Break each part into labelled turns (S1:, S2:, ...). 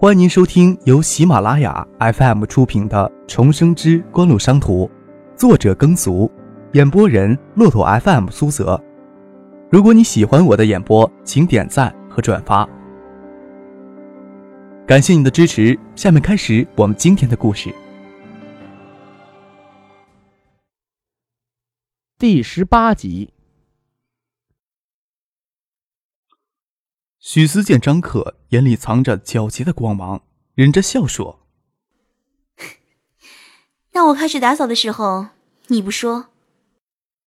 S1: 欢迎您收听由喜马拉雅 FM 出品的《重生之官路商途》，作者耕俗，演播人骆驼 FM 苏泽。如果你喜欢我的演播，请点赞和转发，感谢你的支持。下面开始我们今天的故事。
S2: 第十八集，
S1: 许思见张克眼里藏着皎洁的光芒，忍着笑说：“
S3: 那我开始打扫的时候，你不说？”“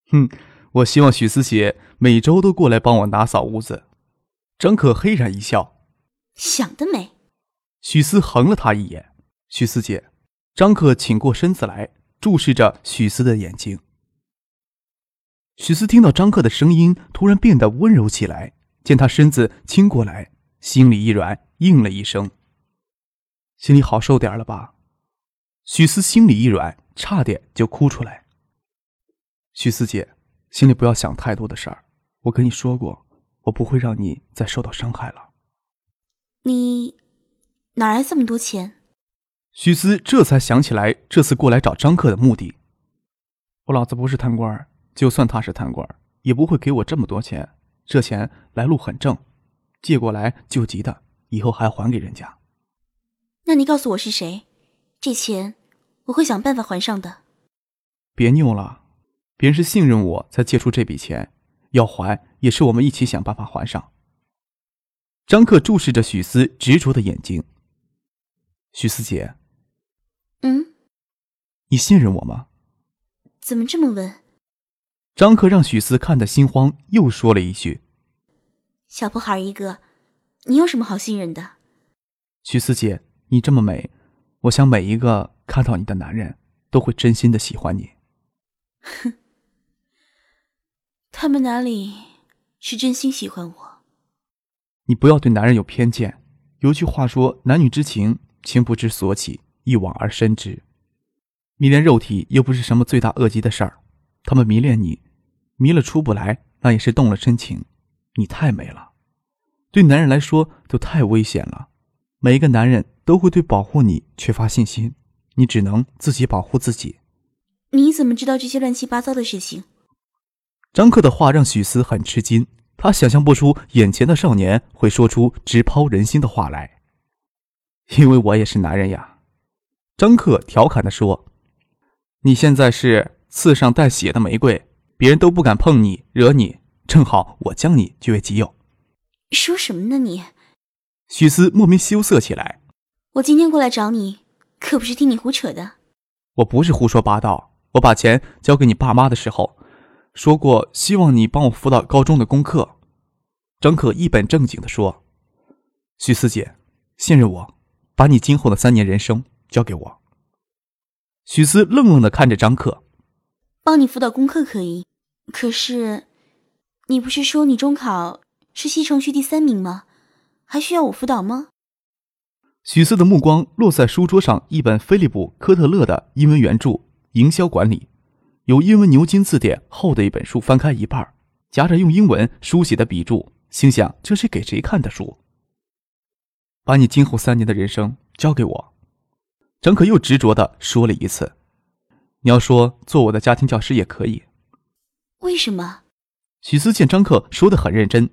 S1: 哼，我希望许思姐每周都过来帮我打扫屋子。”张可嘿然一笑：“
S3: 想得美。”
S1: 许思横了他一眼。许思姐，张可倾过身子来，注视着许思的眼睛。许思听到张克的声音，突然变得温柔起来。见他身子倾过来，心里一软，应了一声：“心里好受点了吧？”许思心里一软，差点就哭出来。许思姐，心里不要想太多的事儿。我跟你说过，我不会让你再受到伤害了。
S3: 你哪来这么多钱？
S1: 许思这才想起来，这次过来找张克的目的。我老子不是贪官。就算他是贪官，也不会给我这么多钱。这钱来路很正，借过来救急的，以后还要还给人家。
S3: 那你告诉我是谁？这钱我会想办法还上的。
S1: 别拗了，别人是信任我才借出这笔钱，要还也是我们一起想办法还上。张克注视着许思执着的眼睛。许思姐，
S3: 嗯，
S1: 你信任我吗？
S3: 怎么这么问？
S1: 张克让许四看得心慌，又说了一句：“
S3: 小破孩一个，你有什么好信任的？”
S1: 许四姐，你这么美，我想每一个看到你的男人都会真心的喜欢你。
S3: 哼，他们哪里是真心喜欢我？
S1: 你不要对男人有偏见。有句话说：“男女之情，情不知所起，一往而深之。”迷恋肉体又不是什么罪大恶极的事儿。他们迷恋你，迷了出不来，那也是动了真情。你太美了，对男人来说都太危险了。每一个男人都会对保护你缺乏信心，你只能自己保护自己。
S3: 你怎么知道这些乱七八糟的事情？
S1: 张克的话让许思很吃惊，他想象不出眼前的少年会说出直抛人心的话来。因为我也是男人呀，张克调侃地说：“你现在是。”刺上带血的玫瑰，别人都不敢碰你、惹你，正好我将你据为己有。
S3: 说什么呢你？
S1: 许思莫名羞涩起来。
S3: 我今天过来找你，可不是听你胡扯的。
S1: 我不是胡说八道。我把钱交给你爸妈的时候，说过希望你帮我辅导高中的功课。张可一本正经地说：“许思姐，信任我，把你今后的三年人生交给我。”许思愣愣地看着张可。
S3: 帮你辅导功课可以，可是，你不是说你中考是西城区第三名吗？还需要我辅导吗？
S1: 许四的目光落在书桌上一本菲利普·科特勒的英文原著《营销管理》，有英文牛津字典厚的一本书，翻开一半，夹着用英文书写的笔注，心想这是给谁看的书？把你今后三年的人生交给我，张可又执着的说了一次。你要说做我的家庭教师也可以，
S3: 为什么？
S1: 许思见张克说的很认真，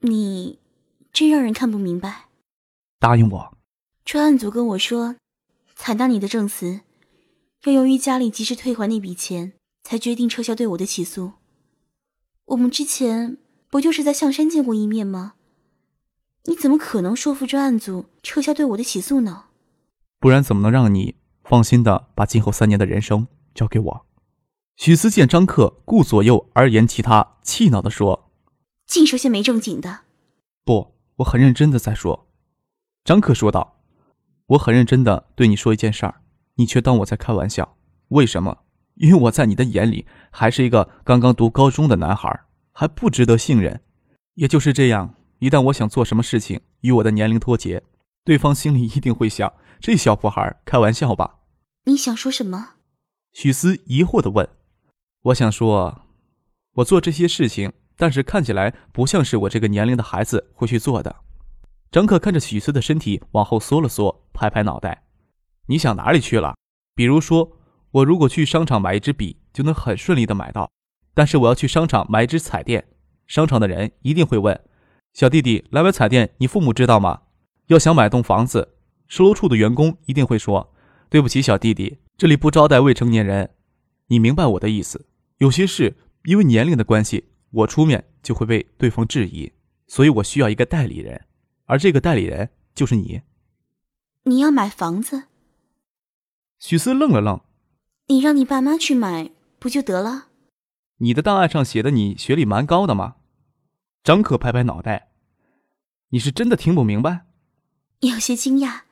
S3: 你真让人看不明白。
S1: 答应我。
S3: 专案组跟我说，采纳你的证词，要由于家里及时退还那笔钱，才决定撤销对我的起诉。我们之前不就是在象山见过一面吗？你怎么可能说服专案组撤销对我的起诉呢？
S1: 不然怎么能让你放心的把今后三年的人生？交给我，许思见张克顾左右而言其他，气恼地说：“
S3: 净说些没正经的。”
S1: 不，我很认真的在说。”张克说道，“我很认真的对你说一件事儿，你却当我在开玩笑。为什么？因为我在你的眼里还是一个刚刚读高中的男孩，还不值得信任。也就是这样，一旦我想做什么事情与我的年龄脱节，对方心里一定会想：这小破孩开玩笑吧？
S3: 你想说什么？”
S1: 许思疑惑地问：“我想说，我做这些事情，但是看起来不像是我这个年龄的孩子会去做的。”张克看着许思的身体往后缩了缩，拍拍脑袋：“你想哪里去了？比如说，我如果去商场买一支笔，就能很顺利的买到；但是我要去商场买一支彩电，商场的人一定会问：小弟弟来买彩电，你父母知道吗？要想买栋房子，售楼处的员工一定会说：对不起，小弟弟，这里不招待未成年人。你明白我的意思？有些事因为年龄的关系，我出面就会被对方质疑，所以我需要一个代理人。”而这个代理人就是你。
S3: 你要买房子？
S1: 许思愣了愣。
S3: 你让你爸妈去买不就得了？
S1: 你的档案上写的你学历蛮高的嘛。张可拍拍脑袋。你是真的听不明白？
S3: 有些惊讶。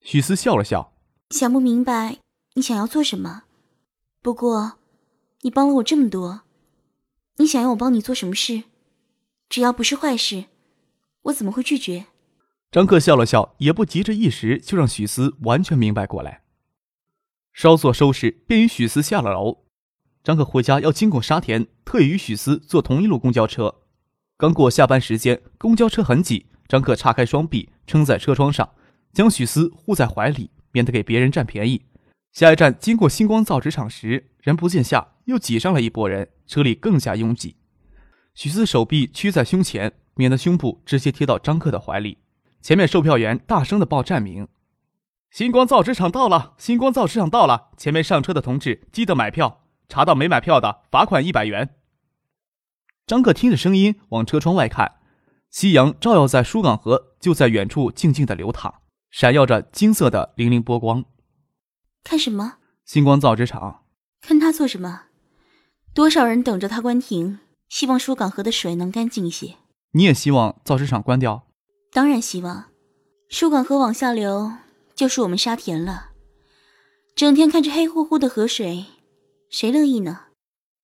S1: 许思笑了笑。
S3: 想不明白你想要做什么？不过，你帮了我这么多，你想要我帮你做什么事？只要不是坏事。我怎么会拒绝？
S1: 张克笑了笑，也不急着一时就让许思完全明白过来。稍作收拾，便与许思下了楼。张克回家要经过沙田，特意与许思坐同一路公交车。刚过下班时间，公交车很挤，张克叉开双臂撑在车窗上，将许思护在怀里，免得给别人占便宜。下一站经过星光造纸厂时，人不见下，又挤上了一拨人，车里更加拥挤。许四手臂屈在胸前。免得胸部直接贴到张克的怀里。前面售票员大声的报站名：“星光造纸厂到了，星光造纸厂到了！前面上车的同志记得买票，查到没买票的罚款一百元。”张克听着声音往车窗外看，夕阳照耀在疏港河，就在远处静静的流淌，闪耀着金色的粼粼波光。
S3: 看什么？
S1: 星光造纸厂。
S3: 看他做什么？多少人等着他关停，希望疏港河的水能干净一些。
S1: 你也希望造纸厂关掉？
S3: 当然希望，疏港河往下流就是我们沙田了。整天看着黑乎乎的河水，谁乐意呢？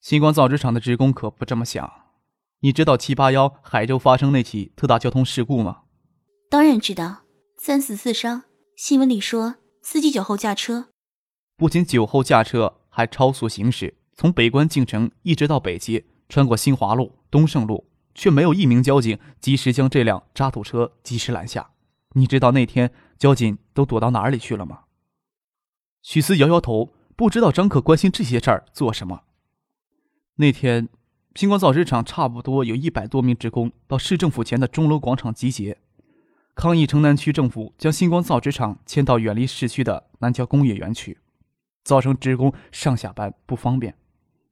S1: 星光造纸厂的职工可不这么想。你知道七八幺海州发生那起特大交通事故吗？
S3: 当然知道，三死四伤。新闻里说司机酒后驾车，
S1: 不仅酒后驾车，还超速行驶，从北关进城一直到北街，穿过新华路、东胜路。却没有一名交警及时将这辆渣土车及时拦下。你知道那天交警都躲到哪里去了吗？许思摇摇头，不知道张可关心这些事儿做什么。那天，星光造纸厂差不多有一百多名职工到市政府前的钟楼广场集结，抗议城南区政府将星光造纸厂迁到远离市区的南郊工业园区，造成职工上下班不方便。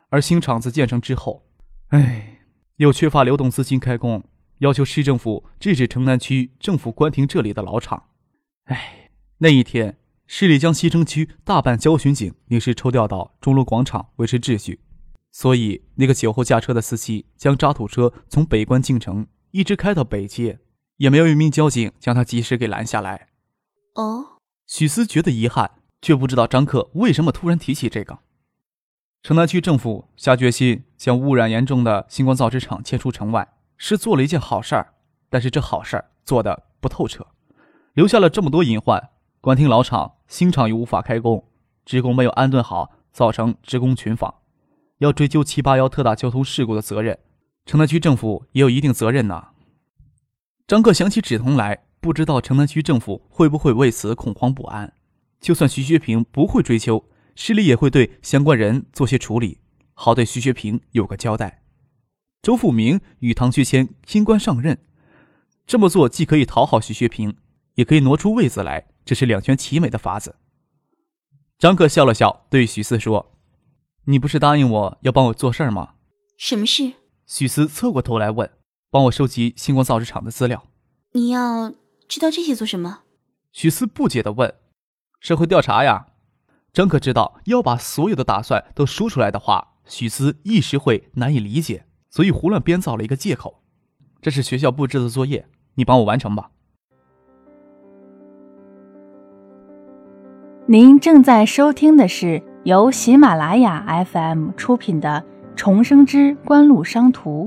S1: 而新厂子建成之后，唉。又缺乏流动资金开工，要求市政府制止城南区政府关停这里的老厂。哎，那一天，市里将西城区大半交巡警临时抽调到钟楼广场维持秩序，所以那个酒后驾车的司机将渣土车从北关进城，一直开到北街，也没有一名交警将他及时给拦下来。
S3: 哦，
S1: 许思觉得遗憾，却不知道张克为什么突然提起这个。城南区政府下决心将污染严重的星光造纸厂迁出城外，是做了一件好事儿。但是这好事儿做的不透彻，留下了这么多隐患。关停老厂，新厂又无法开工，职工没有安顿好，造成职工群访。要追究七八幺特大交通事故的责任，城南区政府也有一定责任呐。张克想起止痛来，不知道城南区政府会不会为此恐慌不安。就算徐学平不会追究。市里也会对相关人做些处理，好对徐学平有个交代。周富明与唐学谦新官上任，这么做既可以讨好徐学平，也可以挪出位子来，这是两全其美的法子。张克笑了笑，对许四说：“你不是答应我要帮我做事儿吗？”“
S3: 什么事？”
S1: 许思侧过头来问：“帮我收集星光造纸厂的资料。”“
S3: 你要知道这些做什么？”
S1: 许思不解的问：“社会调查呀。”张可知道，要把所有的打算都说出来的话，许思一时会难以理解，所以胡乱编造了一个借口。这是学校布置的作业，你帮我完成吧。
S4: 您正在收听的是由喜马拉雅 FM 出品的《重生之官路商途》。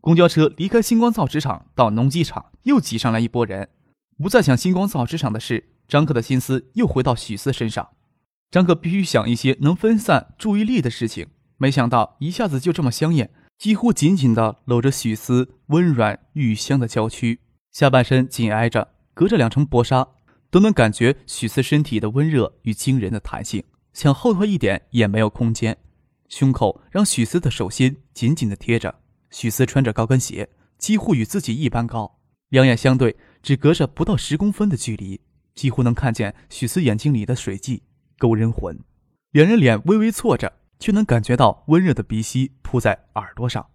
S1: 公交车离开星光造纸厂，到农机厂，又挤上来一波人。不再想星光造纸厂的事，张克的心思又回到许思身上。张克必须想一些能分散注意力的事情，没想到一下子就这么香艳，几乎紧紧地搂着许思温软玉香的娇躯，下半身紧挨着，隔着两层薄纱，都能感觉许思身体的温热与惊人的弹性，想后退一点也没有空间。胸口让许思的手心紧紧地贴着，许思穿着高跟鞋，几乎与自己一般高，两眼相对，只隔着不到十公分的距离，几乎能看见许思眼睛里的水迹，勾人魂。两人脸微微错着。却能感觉到温热的鼻息扑在耳朵上，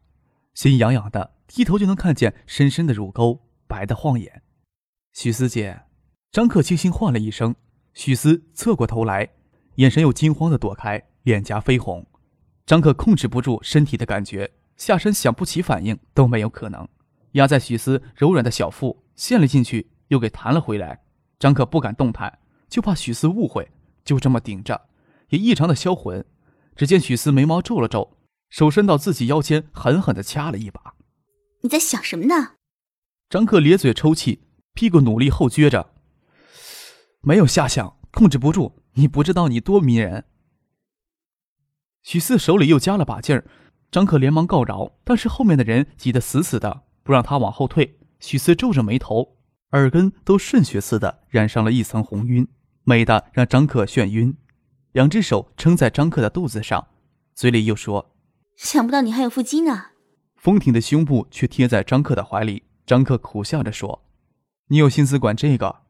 S1: 心痒痒的，低头就能看见深深的乳沟，白的晃眼。许思姐，张克轻轻唤了一声，许思侧过头来，眼神又惊慌的躲开，脸颊绯红。张克控制不住身体的感觉，下身想不起反应都没有可能，压在许思柔软的小腹，陷了进去，又给弹了回来。张克不敢动弹，就怕许思误会，就这么顶着，也异常的销魂。只见许思眉毛皱了皱，手伸到自己腰间，狠狠地掐了一把。
S3: 你在想什么呢？
S1: 张克咧嘴抽泣，屁股努力后撅着，没有下想，控制不住。你不知道你多迷人。许四手里又加了把劲儿，张克连忙告饶，但是后面的人挤得死死的，不让他往后退。许思皱着眉头，耳根都渗血似的染上了一层红晕，美的让张克眩晕。两只手撑在张克的肚子上，嘴里又说：“
S3: 想不到你还有腹肌呢。”
S1: 丰挺的胸部却贴在张克的怀里。张克苦笑着说：“你有心思管这个？”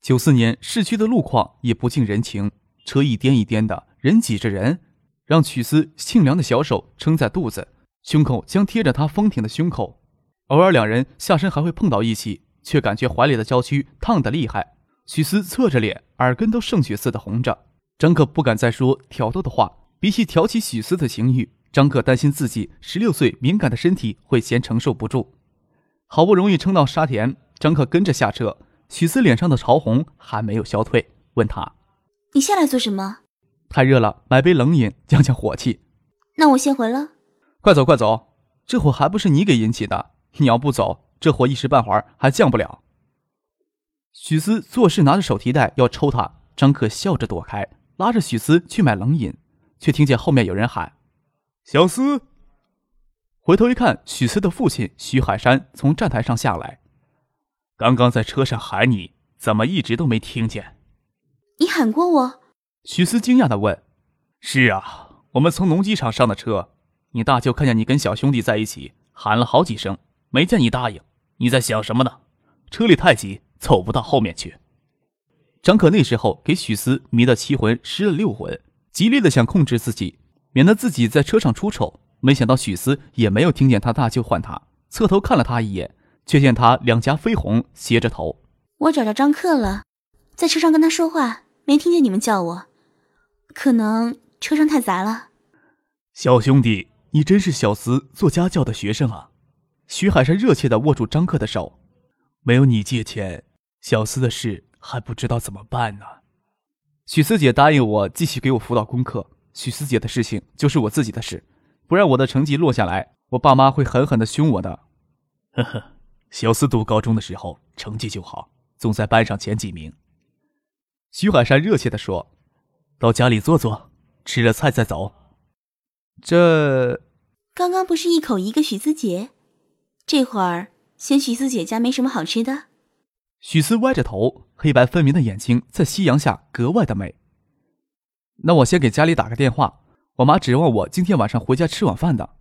S1: 九四年市区的路况也不近人情，车一颠一颠的，人挤着人，让曲思沁凉的小手撑在肚子，胸口将贴着他丰挺的胸口。偶尔两人下身还会碰到一起，却感觉怀里的娇躯烫得厉害。许思侧着脸，耳根都圣血似的红着。张克不敢再说挑逗的话，比起挑起许思的情欲，张克担心自己十六岁敏感的身体会先承受不住。好不容易撑到沙田，张克跟着下车，许思脸上的潮红还没有消退，问他：“
S3: 你下来做什么？”“
S1: 太热了，买杯冷饮降降火气。”“
S3: 那我先回了。”“
S1: 快走快走，这火还不是你给引起的，你要不走，这火一时半会儿还降不了。”许思做事拿着手提袋要抽他，张克笑着躲开。拉着许思去买冷饮，却听见后面有人喊：“小思！”回头一看，许思的父亲许海山从站台上下来。刚刚在车上喊你，怎么一直都没听见？
S3: 你喊过我？
S1: 许思惊讶的问：“是啊，我们从农机厂上的车，你大舅看见你跟小兄弟在一起，喊了好几声，没见你答应。你在想什么呢？车里太挤，走不到后面去。”张可那时候给许思迷得七魂失了六魂，极力的想控制自己，免得自己在车上出丑。没想到许思也没有听见他大舅唤他，侧头看了他一眼，却见他两颊绯红，斜着头。
S3: 我找着张克了，在车上跟他说话，没听见你们叫我，可能车上太杂了。
S1: 小兄弟，你真是小思做家教的学生啊！徐海山热切地握住张克的手，没有你借钱，小思的事。还不知道怎么办呢。许思姐答应我继续给我辅导功课。许思姐的事情就是我自己的事，不让我的成绩落下来，我爸妈会狠狠的凶我的。呵呵，小思读高中的时候成绩就好，总在班上前几名。徐海山热切地说：“到家里坐坐，吃了菜再走。”这
S3: 刚刚不是一口一个许思姐，这会儿嫌许思姐家没什么好吃的？
S1: 许思歪着头，黑白分明的眼睛在夕阳下格外的美。那我先给家里打个电话，我妈指望我今天晚上回家吃晚饭的。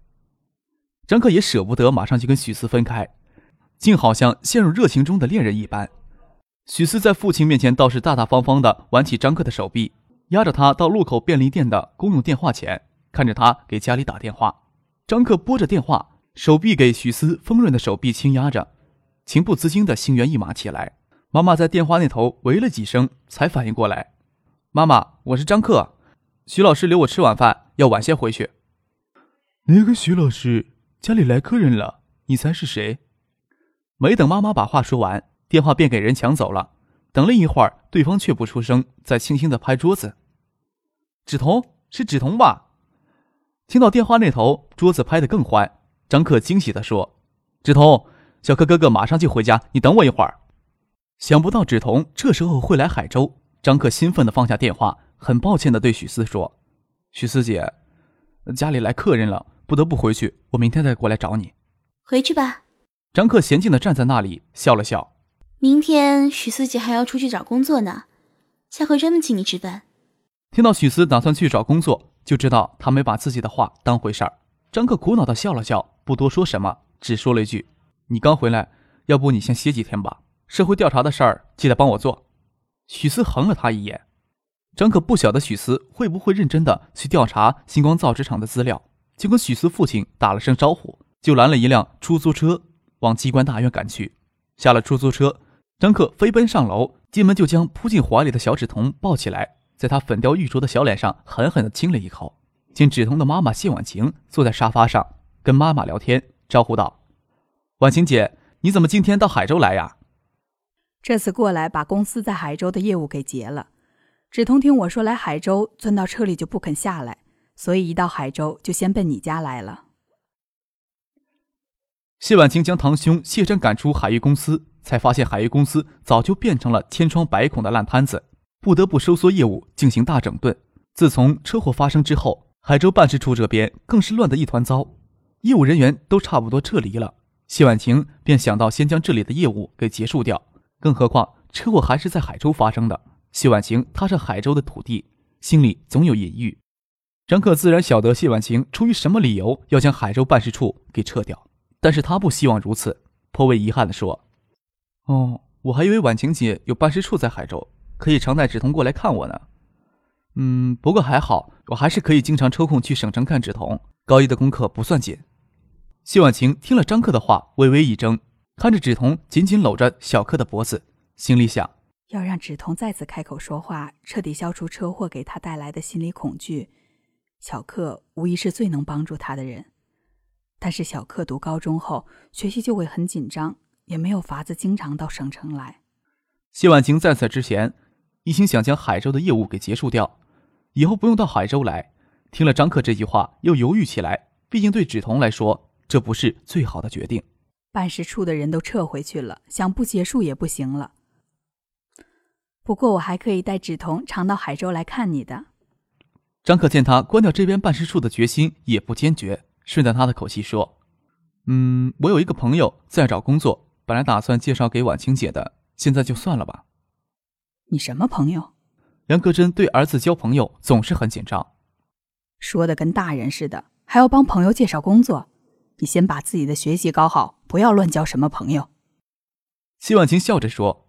S1: 张克也舍不得马上就跟许思分开，竟好像陷入热情中的恋人一般。许思在父亲面前倒是大大方方的挽起张克的手臂，压着他到路口便利店的公用电话前，看着他给家里打电话。张克拨着电话，手臂给许思丰润的手臂轻压着。情不自禁的心猿意马起来。妈妈在电话那头喂了几声，才反应过来：“妈妈，我是张克，徐老师留我吃晚饭，要晚些回去。”哪个徐老师？家里来客人了，你猜是谁？没等妈妈把话说完，电话便给人抢走了。等了一会儿，对方却不出声，在轻轻的拍桌子：“芷彤，是芷彤吧？”听到电话那头桌子拍得更欢，张克惊喜地说：“芷彤。”小柯哥哥马上就回家，你等我一会儿。想不到芷彤这时候会来海州，张克兴奋地放下电话，很抱歉地对许思说：“许思姐，家里来客人了，不得不回去，我明天再过来找你。
S3: 回去吧。
S1: 张克娴静地站在那里，笑了笑。
S3: 明天许思姐还要出去找工作呢，下回专门请你吃饭。
S1: 听到许思打算去找工作，就知道他没把自己的话当回事儿。张克苦恼地笑了笑，不多说什么，只说了一句：“你刚回来，要不你先歇几天吧。社会调查的事儿记得帮我做。”许思横了他一眼。张克不晓得许思会不会认真的去调查星光造纸厂的资料，就跟许思父亲打了声招呼，就拦了一辆出租车往机关大院赶去。下了出租车。张克飞奔上楼，进门就将扑进怀里的小芷彤抱起来，在他粉雕玉琢的小脸上狠狠地亲了一口。见芷彤的妈妈谢婉晴坐在沙发上跟妈妈聊天，招呼道：“婉晴姐，你怎么今天到海州来呀？”
S5: 这次过来把公司在海州的业务给结了。芷彤听我说来海州，钻到车里就不肯下来，所以一到海州就先奔你家来了。
S1: 谢婉晴将堂兄谢真赶出海域公司。才发现海域公司早就变成了千疮百孔的烂摊子，不得不收缩业务，进行大整顿。自从车祸发生之后，海州办事处这边更是乱得一团糟，业务人员都差不多撤离了。谢婉晴便想到先将这里的业务给结束掉，更何况车祸还是在海州发生的。谢婉晴踏上海州的土地，心里总有隐喻。张克自然晓得谢婉晴出于什么理由要将海州办事处给撤掉，但是他不希望如此，颇为遗憾地说。哦，我还以为婉晴姐有办事处在海州，可以常带芷彤过来看我呢。嗯，不过还好，我还是可以经常抽空去省城看芷彤。高一的功课不算紧。谢婉晴听了张克的话，微微一怔，看着芷彤紧紧搂着小克的脖子，心里想：
S5: 要让芷彤再次开口说话，彻底消除车祸给他带来的心理恐惧，小克无疑是最能帮助他的人。但是小克读高中后，学习就会很紧张。也没有法子经常到省城来。
S1: 谢婉晴在此之前一心想将海州的业务给结束掉，以后不用到海州来。听了张克这句话，又犹豫起来。毕竟对芷彤来说，这不是最好的决定。
S5: 办事处的人都撤回去了，想不结束也不行了。不过我还可以带芷彤常到海州来看你的。
S1: 张克见他关掉这边办事处的决心也不坚决，顺着他的口气说：“嗯，我有一个朋友在找工作。”本来打算介绍给婉清姐的，现在就算了吧。
S5: 你什么朋友？
S1: 杨格真对儿子交朋友总是很紧张，
S5: 说的跟大人似的，还要帮朋友介绍工作。你先把自己的学习搞好，不要乱交什么朋友。
S1: 谢婉晴笑着说：“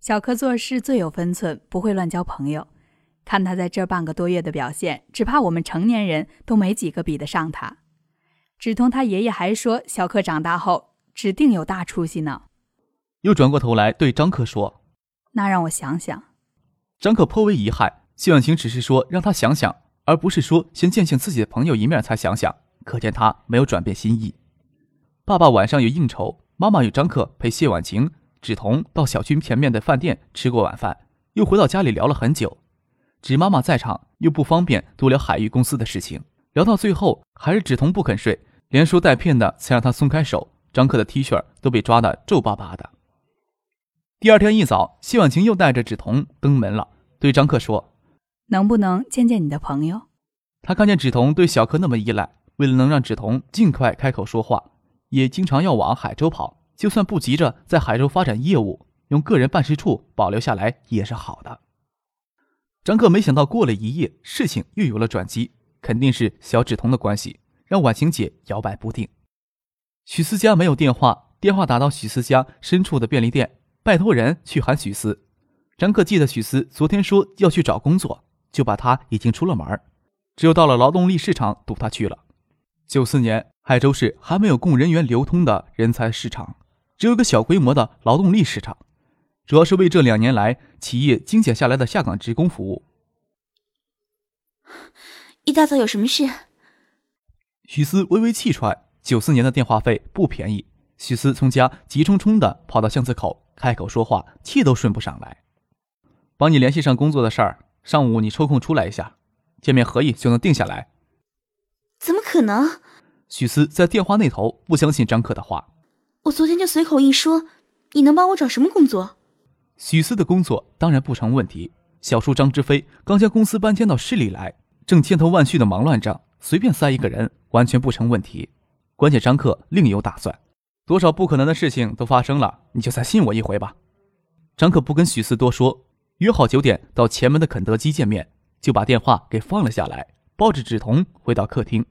S5: 小柯做事最有分寸，不会乱交朋友。看他在这半个多月的表现，只怕我们成年人都没几个比得上他。只同他爷爷还说，小柯长大后。”指定有大出息呢。
S1: 又转过头来对张克说：“
S5: 那让我想想。”
S1: 张克颇为遗憾，谢婉晴只是说让他想想，而不是说先见见自己的朋友一面才想想，可见他没有转变心意。爸爸晚上有应酬，妈妈与张克陪谢婉晴、芷彤到小区前面的饭店吃过晚饭，又回到家里聊了很久。芷妈妈在场，又不方便多聊海域公司的事情，聊到最后还是芷彤不肯睡，连说带骗的才让他松开手。张克的 T 恤都被抓得皱巴巴的。第二天一早，谢婉晴又带着芷彤登门了，对张克说：“
S5: 能不能见见你的朋友？”
S1: 他看见芷彤对小柯那么依赖，为了能让芷彤尽快开口说话，也经常要往海州跑。就算不急着在海州发展业务，用个人办事处保留下来也是好的。张克没想到，过了一夜，事情又有了转机，肯定是小芷彤的关系让婉晴姐摇摆不定。许思佳没有电话，电话打到许思佳深处的便利店，拜托人去喊许思。张克记得许思昨天说要去找工作，就把他已经出了门，只有到了劳动力市场堵他去了。九四年，海州市还没有供人员流通的人才市场，只有个小规模的劳动力市场，主要是为这两年来企业精简下来的下岗职工服务。
S3: 一大早有什么事？
S1: 许思微微气喘。九四年的电话费不便宜，许思从家急冲冲的跑到巷子口，开口说话，气都顺不上来。帮你联系上工作的事儿，上午你抽空出来一下，见面合议就能定下来。
S3: 怎么可能？
S1: 许思在电话那头不相信张克的话。
S3: 我昨天就随口一说，你能帮我找什么工作？
S1: 许思的工作当然不成问题。小叔张之飞刚将公司搬迁到市里来，正千头万绪的忙乱着。随便塞一个人完全不成问题。关键张克另有打算，多少不可能的事情都发生了，你就再信我一回吧。张克不跟许思多说，约好九点到前门的肯德基见面，就把电话给放了下来，抱着纸筒回到客厅。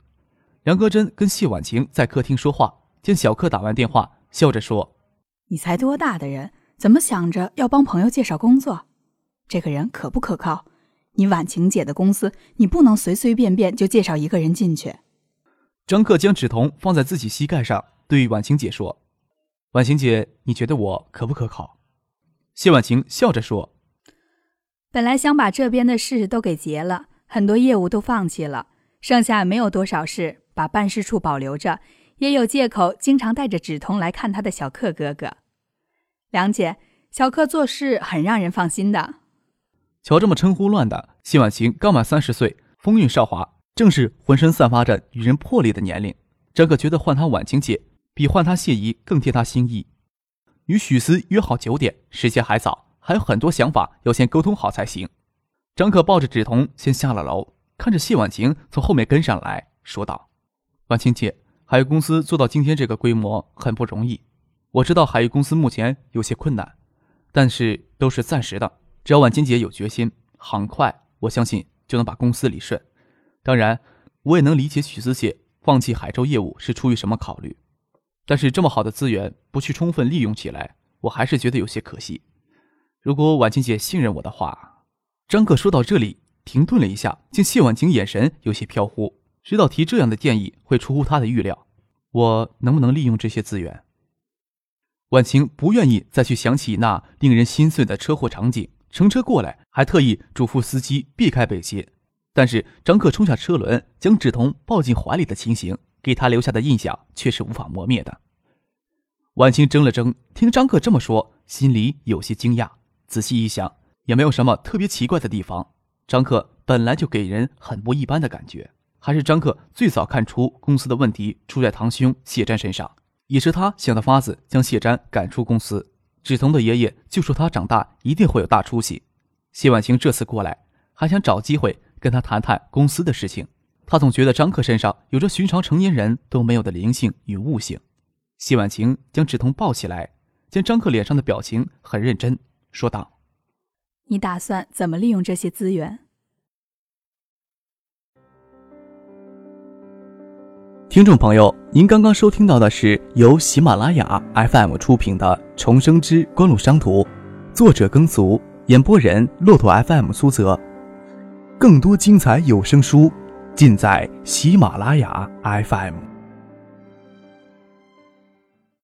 S1: 梁戈珍跟谢婉晴在客厅说话，见小克打完电话，笑着说：“
S5: 你才多大的人，怎么想着要帮朋友介绍工作？这个人可不可靠？你婉晴姐的公司，你不能随随便便就介绍一个人进去。”
S1: 张克将纸筒放在自己膝盖上，对婉晴姐说：“婉晴姐，你觉得我可不可靠？”谢婉晴笑着说：“
S5: 本来想把这边的事都给结了，很多业务都放弃了，剩下没有多少事。”把办事处保留着，也有借口经常带着纸筒来看他的小克哥哥。梁姐，小克做事很让人放心的。
S1: 瞧这么称呼乱的，谢婉晴刚满三十岁，风韵少华，正是浑身散发着女人魄力的年龄。张克觉得唤他婉晴姐，比唤他谢姨更贴他心意。与许思约好九点，时间还早，还有很多想法要先沟通好才行。张可抱着纸筒先下了楼，看着谢婉晴从后面跟上来说道。婉晴姐，海域公司做到今天这个规模很不容易。我知道海域公司目前有些困难，但是都是暂时的。只要婉清姐有决心，很快我相信就能把公司理顺。当然，我也能理解许思姐放弃海州业务是出于什么考虑。但是这么好的资源不去充分利用起来，我还是觉得有些可惜。如果婉清姐信任我的话，张克说到这里停顿了一下，见谢婉晴眼神有些飘忽。知道提这样的建议会出乎他的预料，我能不能利用这些资源？婉晴不愿意再去想起那令人心碎的车祸场景，乘车过来，还特意嘱咐司机避开北街。但是张克冲下车轮，将芷彤抱进怀里的情形，给他留下的印象却是无法磨灭的。婉晴怔了怔，听张克这么说，心里有些惊讶。仔细一想，也没有什么特别奇怪的地方。张克本来就给人很不一般的感觉。还是张克最早看出公司的问题出在堂兄谢瞻身上，也是他想的法子将谢瞻赶出公司。志同的爷爷就说他长大一定会有大出息。谢婉晴这次过来，还想找机会跟他谈谈公司的事情。他总觉得张克身上有着寻常成年人都没有的灵性与悟性。谢婉晴将志同抱起来，见张克脸上的表情很认真，说道：“
S5: 你打算怎么利用这些资源？”
S1: 听众朋友，您刚刚收听到的是由喜马拉雅 FM 出品的《重生之官路商途》，作者耕俗，演播人骆驼 FM 苏泽。更多精彩有声书，尽在喜马拉雅 FM。